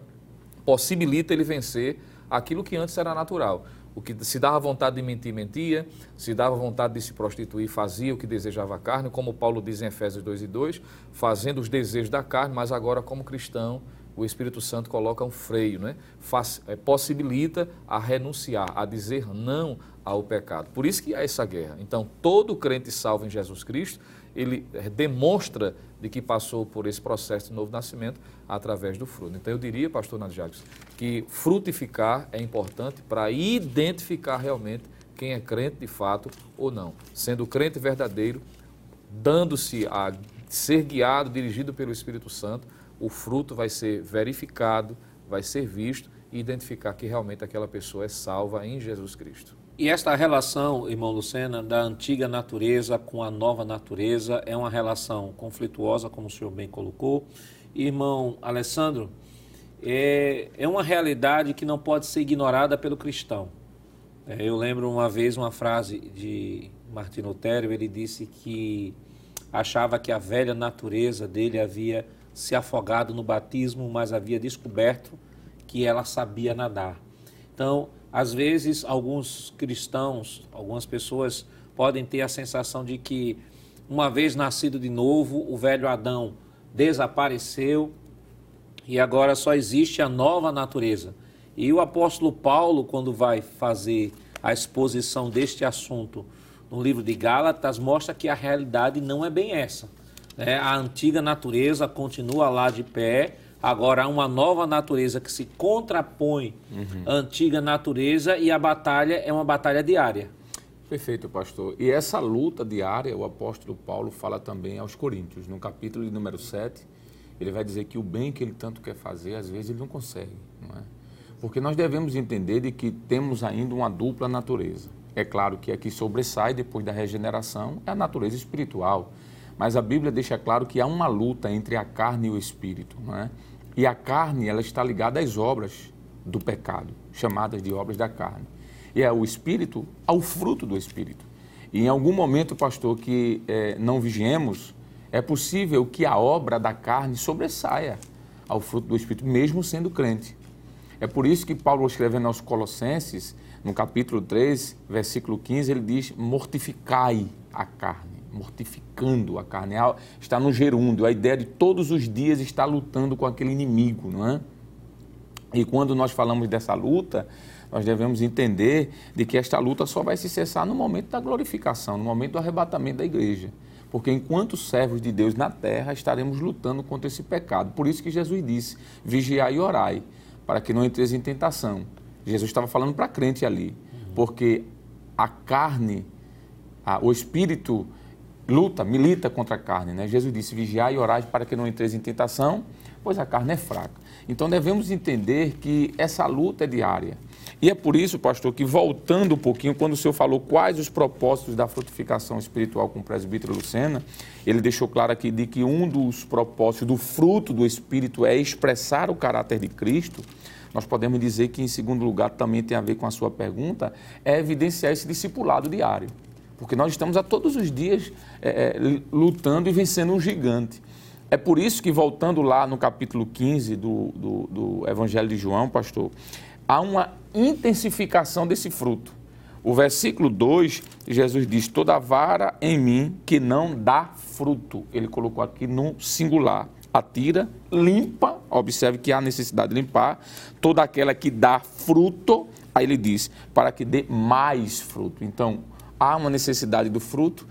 possibilita ele vencer aquilo que antes era natural. O que se dava vontade de mentir, mentia. Se dava vontade de se prostituir, fazia o que desejava a carne, como Paulo diz em Efésios 2 e 2, fazendo os desejos da carne, mas agora, como cristão, o Espírito Santo coloca um freio, né? Faz, é, possibilita a renunciar, a dizer não ao pecado. Por isso que há essa guerra. Então, todo crente salvo em Jesus Cristo, ele é, demonstra de que passou por esse processo de novo nascimento através do fruto. Então, eu diria, pastor Nadjagos, que frutificar é importante para identificar realmente quem é crente de fato ou não. Sendo crente verdadeiro, dando-se a ser guiado, dirigido pelo Espírito Santo, o fruto vai ser verificado, vai ser visto e identificar que realmente aquela pessoa é salva em Jesus Cristo. E esta relação, irmão Lucena, da antiga natureza com a nova natureza é uma relação conflituosa, como o senhor bem colocou. Irmão Alessandro, é, é uma realidade que não pode ser ignorada pelo cristão. É, eu lembro uma vez uma frase de Martin Lutero, ele disse que achava que a velha natureza dele havia se afogado no batismo, mas havia descoberto que ela sabia nadar. Então, às vezes, alguns cristãos, algumas pessoas podem ter a sensação de que, uma vez nascido de novo, o velho Adão desapareceu e agora só existe a nova natureza. E o apóstolo Paulo, quando vai fazer a exposição deste assunto no livro de Gálatas, mostra que a realidade não é bem essa. Né? A antiga natureza continua lá de pé, agora há uma nova natureza que se contrapõe uhum. à antiga natureza e a batalha é uma batalha diária. Perfeito, pastor. E essa luta diária, o apóstolo Paulo fala também aos Coríntios, no capítulo de número 7, ele vai dizer que o bem que ele tanto quer fazer, às vezes ele não consegue, não é? Porque nós devemos entender de que temos ainda uma dupla natureza. É claro que a que sobressai depois da regeneração é a natureza espiritual, mas a Bíblia deixa claro que há uma luta entre a carne e o espírito, não é? E a carne, ela está ligada às obras do pecado, chamadas de obras da carne. E é o espírito ao fruto do espírito. E em algum momento, pastor, que é, não vigiemos, é possível que a obra da carne sobressaia ao fruto do Espírito, mesmo sendo crente. É por isso que Paulo, escrevendo aos Colossenses, no capítulo 3, versículo 15, ele diz: mortificai a carne, mortificando a carne. Está no gerúndio, a ideia de todos os dias estar lutando com aquele inimigo, não é? E quando nós falamos dessa luta, nós devemos entender de que esta luta só vai se cessar no momento da glorificação, no momento do arrebatamento da igreja porque enquanto servos de Deus na terra estaremos lutando contra esse pecado. Por isso que Jesus disse: vigiai e orai, para que não entreis em tentação. Jesus estava falando para crente ali, porque a carne, a, o espírito luta, milita contra a carne. Né? Jesus disse: vigiai e orai para que não entreis em tentação, pois a carne é fraca. Então devemos entender que essa luta é diária. E é por isso, pastor, que voltando um pouquinho, quando o senhor falou quais os propósitos da frutificação espiritual com o presbítero Lucena, ele deixou claro aqui de que um dos propósitos do fruto do Espírito é expressar o caráter de Cristo. Nós podemos dizer que, em segundo lugar, também tem a ver com a sua pergunta, é evidenciar esse discipulado diário. Porque nós estamos a todos os dias é, é lutando e vencendo um gigante. É por isso que, voltando lá no capítulo 15 do, do, do Evangelho de João, pastor, há uma intensificação desse fruto. O versículo 2, Jesus diz: Toda vara em mim que não dá fruto. Ele colocou aqui no singular. Atira, limpa, observe que há necessidade de limpar, toda aquela que dá fruto, aí ele diz, para que dê mais fruto. Então, há uma necessidade do fruto,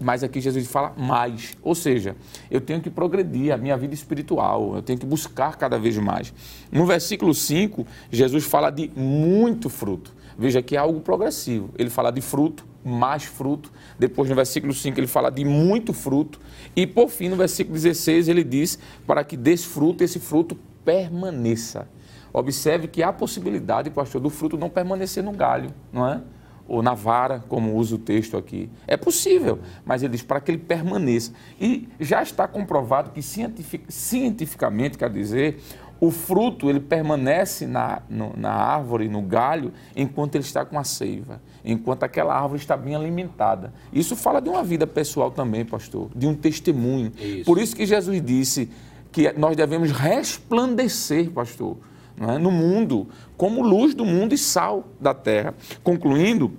mas aqui Jesus fala mais. Ou seja, eu tenho que progredir a minha vida espiritual, eu tenho que buscar cada vez mais. No versículo 5, Jesus fala de muito fruto. Veja que é algo progressivo. Ele fala de fruto, mais fruto. Depois, no versículo 5, ele fala de muito fruto. E, por fim, no versículo 16, ele diz para que desfrute esse fruto permaneça. Observe que há possibilidade, pastor, do fruto não permanecer no galho, não é? Ou na vara, como usa o texto aqui. É possível, mas ele diz para que ele permaneça. E já está comprovado que cientific, cientificamente, quer dizer, o fruto ele permanece na, no, na árvore, no galho, enquanto ele está com a seiva, enquanto aquela árvore está bem alimentada. Isso fala de uma vida pessoal também, pastor, de um testemunho. Isso. Por isso que Jesus disse que nós devemos resplandecer, pastor, é? no mundo, como luz do mundo e sal da terra. Concluindo,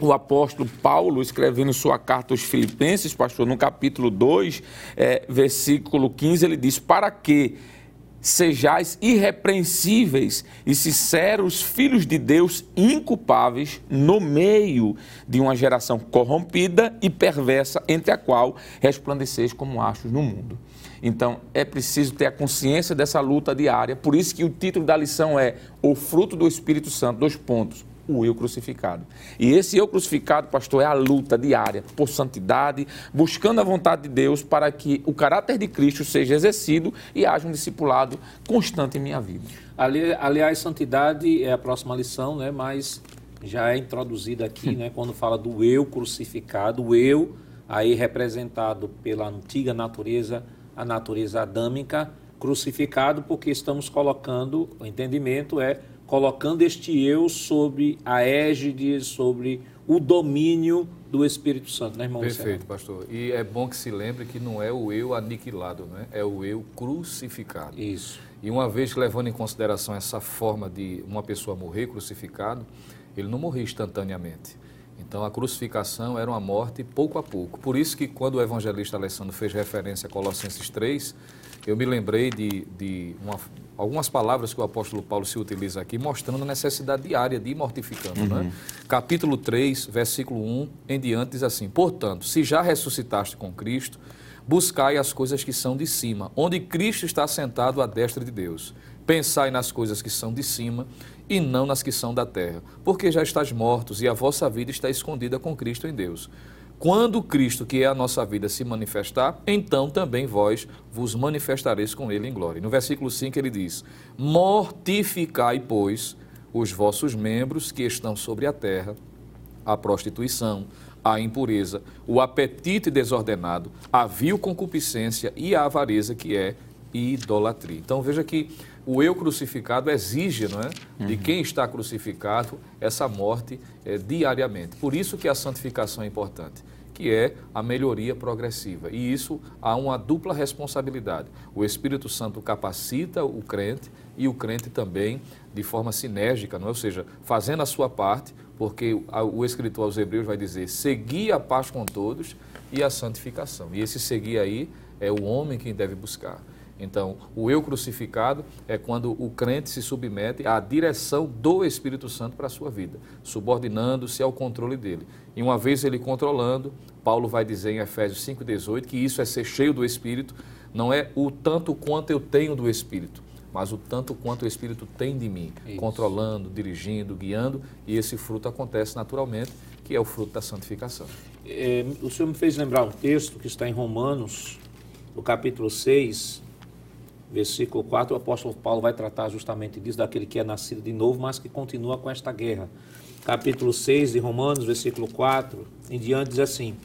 o apóstolo Paulo, escrevendo sua carta aos Filipenses, pastor, no capítulo 2, é, versículo 15, ele diz: Para que sejais irrepreensíveis e sinceros filhos de Deus, inculpáveis, no meio de uma geração corrompida e perversa, entre a qual resplandeceis como achos no mundo. Então, é preciso ter a consciência dessa luta diária, por isso que o título da lição é O fruto do Espírito Santo, dois pontos o eu crucificado. E esse eu crucificado, pastor, é a luta diária por santidade, buscando a vontade de Deus para que o caráter de Cristo seja exercido e haja um discipulado constante em minha vida. Ali, aliás, santidade é a próxima lição, né? mas já é introduzida aqui, né? quando fala do eu crucificado, o eu aí representado pela antiga natureza, a natureza adâmica, crucificado porque estamos colocando, o entendimento é colocando este eu sobre a égide, sobre o domínio do Espírito Santo, né, irmão? Perfeito, pastor. E é bom que se lembre que não é o eu aniquilado, né? é o eu crucificado. Isso. E uma vez levando em consideração essa forma de uma pessoa morrer crucificado, ele não morreu instantaneamente. Então a crucificação era uma morte pouco a pouco. Por isso que quando o evangelista Alessandro fez referência a Colossenses 3, eu me lembrei de, de uma, algumas palavras que o apóstolo Paulo se utiliza aqui, mostrando a necessidade diária de ir mortificando. Né? Uhum. Né? Capítulo 3, versículo 1 em diante, diz assim: Portanto, se já ressuscitaste com Cristo, buscai as coisas que são de cima, onde Cristo está sentado à destra de Deus. Pensai nas coisas que são de cima e não nas que são da terra, porque já estás mortos e a vossa vida está escondida com Cristo em Deus. Quando Cristo, que é a nossa vida, se manifestar, então também vós vos manifestareis com ele em glória. No versículo 5 ele diz: Mortificai, pois, os vossos membros que estão sobre a terra, a prostituição, a impureza, o apetite desordenado, a vil concupiscência e a avareza, que é idolatria. Então veja que o eu crucificado exige, não é, de uhum. quem está crucificado essa morte é, diariamente. Por isso que a santificação é importante, que é a melhoria progressiva. E isso há uma dupla responsabilidade. O Espírito Santo capacita o crente e o crente também de forma sinérgica, não é? ou seja, fazendo a sua parte, porque o escritor aos Hebreus vai dizer: seguir a paz com todos e a santificação. E esse seguir aí é o homem quem deve buscar. Então, o eu crucificado é quando o crente se submete à direção do Espírito Santo para a sua vida, subordinando-se ao controle dele. E uma vez ele controlando, Paulo vai dizer em Efésios 5,18 que isso é ser cheio do Espírito, não é o tanto quanto eu tenho do Espírito, mas o tanto quanto o Espírito tem de mim, isso. controlando, dirigindo, guiando, e esse fruto acontece naturalmente, que é o fruto da santificação. É, o senhor me fez lembrar um texto que está em Romanos, no capítulo 6, versículo 4, o apóstolo Paulo vai tratar justamente disso, daquele que é nascido de novo, mas que continua com esta guerra. Capítulo 6 de Romanos, versículo 4 em diante, diz assim: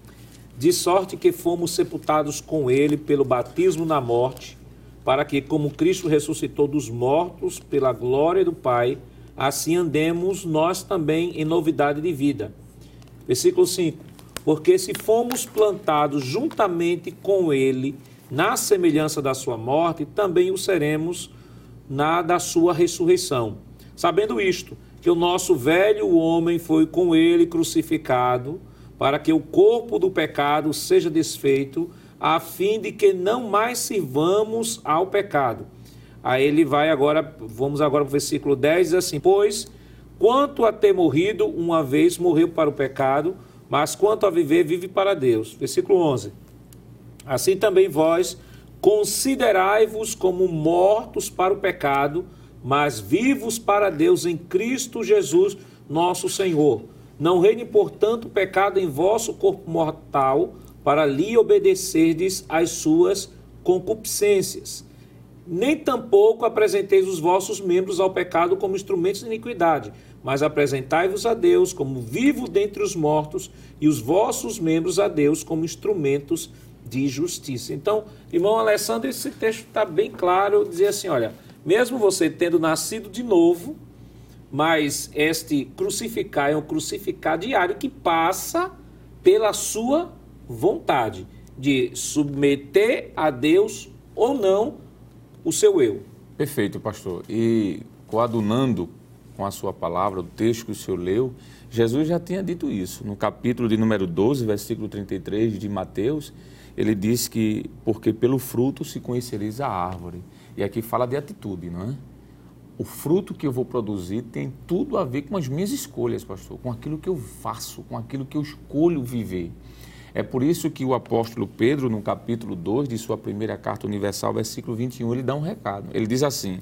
De sorte que fomos sepultados com ele pelo batismo na morte, para que, como Cristo ressuscitou dos mortos pela glória do Pai, assim andemos nós também em novidade de vida. Versículo 5: Porque se fomos plantados juntamente com ele na semelhança da sua morte, também o seremos na da sua ressurreição. Sabendo isto, que o nosso velho homem foi com ele crucificado, para que o corpo do pecado seja desfeito, a fim de que não mais sirvamos ao pecado. Aí ele vai agora, vamos agora para o versículo 10, diz assim: Pois, quanto a ter morrido, uma vez morreu para o pecado, mas quanto a viver, vive para Deus. Versículo 11. Assim também vós considerai-vos como mortos para o pecado, mas vivos para Deus em Cristo Jesus, nosso Senhor. Não reine, portanto, o pecado em vosso corpo mortal, para lhe obedecerdes às suas concupiscências. Nem tampouco apresenteis os vossos membros ao pecado como instrumentos de iniquidade, mas apresentai-vos a Deus como vivo dentre os mortos, e os vossos membros a Deus como instrumentos de justiça. Então, irmão Alessandro, esse texto está bem claro, dizer assim, olha, mesmo você tendo nascido de novo, mas este crucificar é um crucificar diário que passa pela sua vontade de submeter a Deus ou não o seu eu. Perfeito, pastor. E coadunando com a sua palavra, o texto que o senhor leu, Jesus já tinha dito isso. No capítulo de número 12, versículo 33 de Mateus, ele diz que porque pelo fruto se conhecereis a árvore. E aqui fala de atitude, não é? O fruto que eu vou produzir tem tudo a ver com as minhas escolhas, pastor, com aquilo que eu faço, com aquilo que eu escolho viver. É por isso que o apóstolo Pedro, no capítulo 2 de sua primeira carta universal, versículo 21, ele dá um recado. Ele diz assim: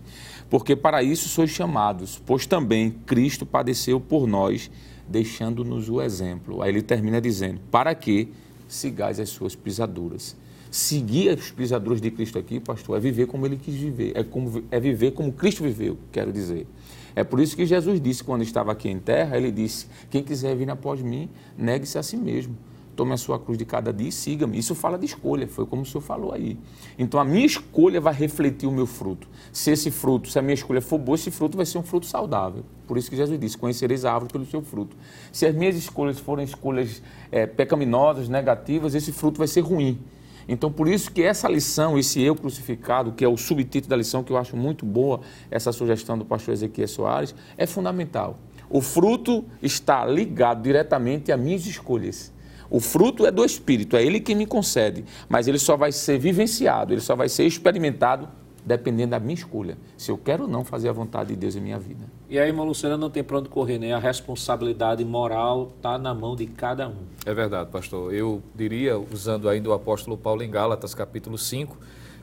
Porque para isso sois chamados, pois também Cristo padeceu por nós, deixando-nos o exemplo. Aí ele termina dizendo: Para que sigais as suas pisaduras. Seguir as pisaduras de Cristo aqui, pastor, é viver como ele quis viver, é, como, é viver como Cristo viveu, quero dizer. É por isso que Jesus disse, quando estava aqui em terra, ele disse: Quem quiser vir após mim, negue-se a si mesmo tome a sua cruz de cada dia e siga-me. Isso fala de escolha, foi como o senhor falou aí. Então a minha escolha vai refletir o meu fruto. Se esse fruto, se a minha escolha for boa, esse fruto vai ser um fruto saudável. Por isso que Jesus disse: Conhecereis a árvore pelo seu fruto. Se as minhas escolhas forem escolhas é, pecaminosas, negativas, esse fruto vai ser ruim. Então, por isso que essa lição, esse eu crucificado, que é o subtítulo da lição, que eu acho muito boa, essa sugestão do pastor Ezequiel Soares, é fundamental. O fruto está ligado diretamente às minhas escolhas. O fruto é do Espírito, é Ele que me concede, mas ele só vai ser vivenciado, ele só vai ser experimentado dependendo da minha escolha, se eu quero ou não fazer a vontade de Deus em minha vida. E aí, irmã Luciana, não tem para onde correr, né? A responsabilidade moral está na mão de cada um. É verdade, pastor. Eu diria, usando ainda o apóstolo Paulo em Gálatas, capítulo 5,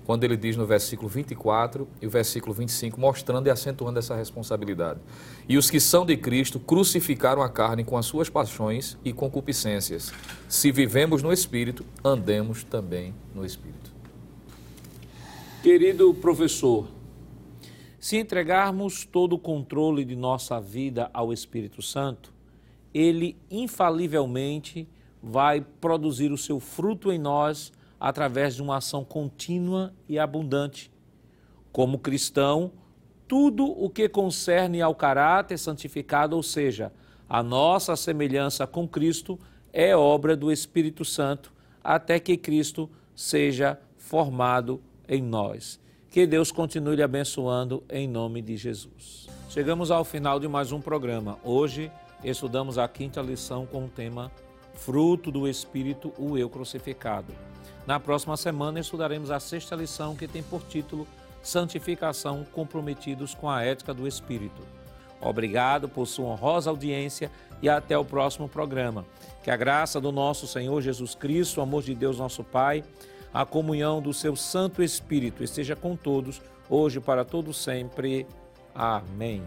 quando ele diz no versículo 24 e o versículo 25, mostrando e acentuando essa responsabilidade. E os que são de Cristo crucificaram a carne com as suas paixões e concupiscências. Se vivemos no Espírito, andemos também no Espírito. Querido professor, se entregarmos todo o controle de nossa vida ao Espírito Santo, ele infalivelmente vai produzir o seu fruto em nós através de uma ação contínua e abundante. Como cristão, tudo o que concerne ao caráter santificado, ou seja, a nossa semelhança com Cristo, é obra do Espírito Santo, até que Cristo seja formado em nós. Que Deus continue abençoando em nome de Jesus. Chegamos ao final de mais um programa. Hoje estudamos a quinta lição com o tema Fruto do Espírito, o Eu Crucificado. Na próxima semana estudaremos a sexta lição que tem por título Santificação comprometidos com a ética do Espírito. Obrigado por sua honrosa audiência e até o próximo programa. Que a graça do nosso Senhor Jesus Cristo, o amor de Deus nosso Pai, a comunhão do seu Santo Espírito esteja com todos, hoje para todos sempre. Amém.